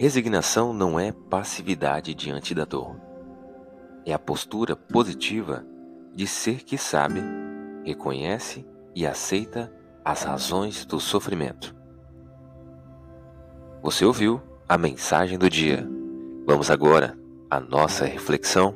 Resignação não é passividade diante da dor. É a postura positiva de ser que sabe, reconhece e aceita as razões do sofrimento. Você ouviu a mensagem do dia. Vamos agora à nossa reflexão.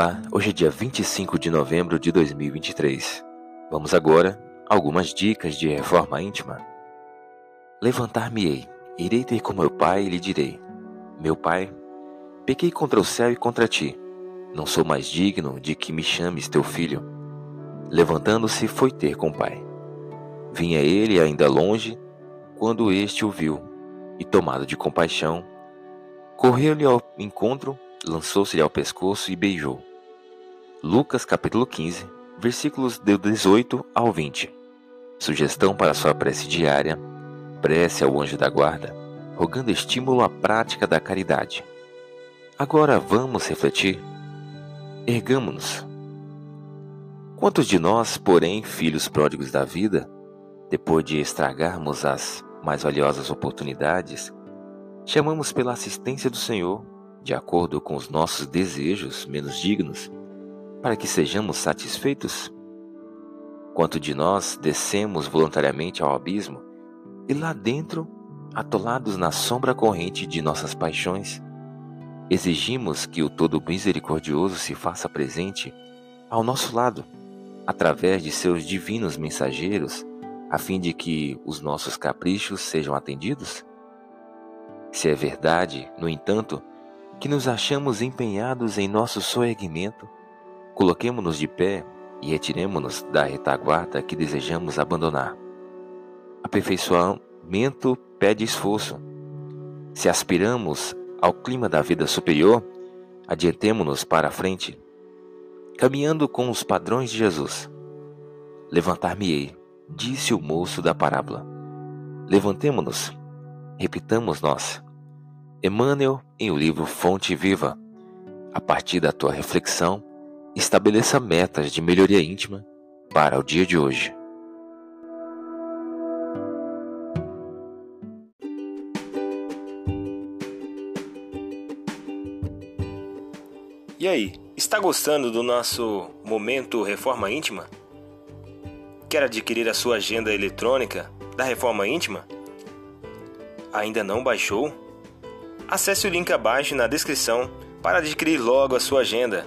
Olá, hoje é dia 25 de novembro de 2023. Vamos agora a algumas dicas de reforma íntima. Levantar-me-ei, irei ter com meu pai e lhe direi: Meu pai, pequei contra o céu e contra ti. Não sou mais digno de que me chames teu filho. Levantando-se, foi ter com o pai. Vinha ele ainda longe, quando este o viu, e tomado de compaixão, correu-lhe ao encontro lançou-se-lhe ao pescoço e beijou. Lucas capítulo 15, versículos de 18 ao 20. Sugestão para sua prece diária: prece ao anjo da guarda, rogando estímulo à prática da caridade. Agora vamos refletir. Ergamo-nos. Quantos de nós, porém, filhos pródigos da vida, depois de estragarmos as mais valiosas oportunidades, chamamos pela assistência do Senhor de acordo com os nossos desejos menos dignos, para que sejamos satisfeitos? Quanto de nós descemos voluntariamente ao abismo e lá dentro, atolados na sombra corrente de nossas paixões, exigimos que o Todo Misericordioso se faça presente ao nosso lado, através de seus divinos mensageiros, a fim de que os nossos caprichos sejam atendidos? Se é verdade, no entanto, que nos achamos empenhados em nosso soerguimento, coloquemo-nos de pé e retiremo-nos da retaguarda que desejamos abandonar. Aperfeiçoamento pede esforço. Se aspiramos ao clima da vida superior, adiantemo-nos para a frente, caminhando com os padrões de Jesus. Levantar-me-ei, disse o moço da parábola. Levantemo-nos, repitamos nós. Emmanuel, em o livro Fonte Viva, a partir da tua reflexão, estabeleça metas de melhoria íntima para o dia de hoje. E aí, está gostando do nosso momento Reforma Íntima? Quer adquirir a sua agenda eletrônica da Reforma Íntima? Ainda não baixou? Acesse o link abaixo na descrição para adquirir logo a sua agenda.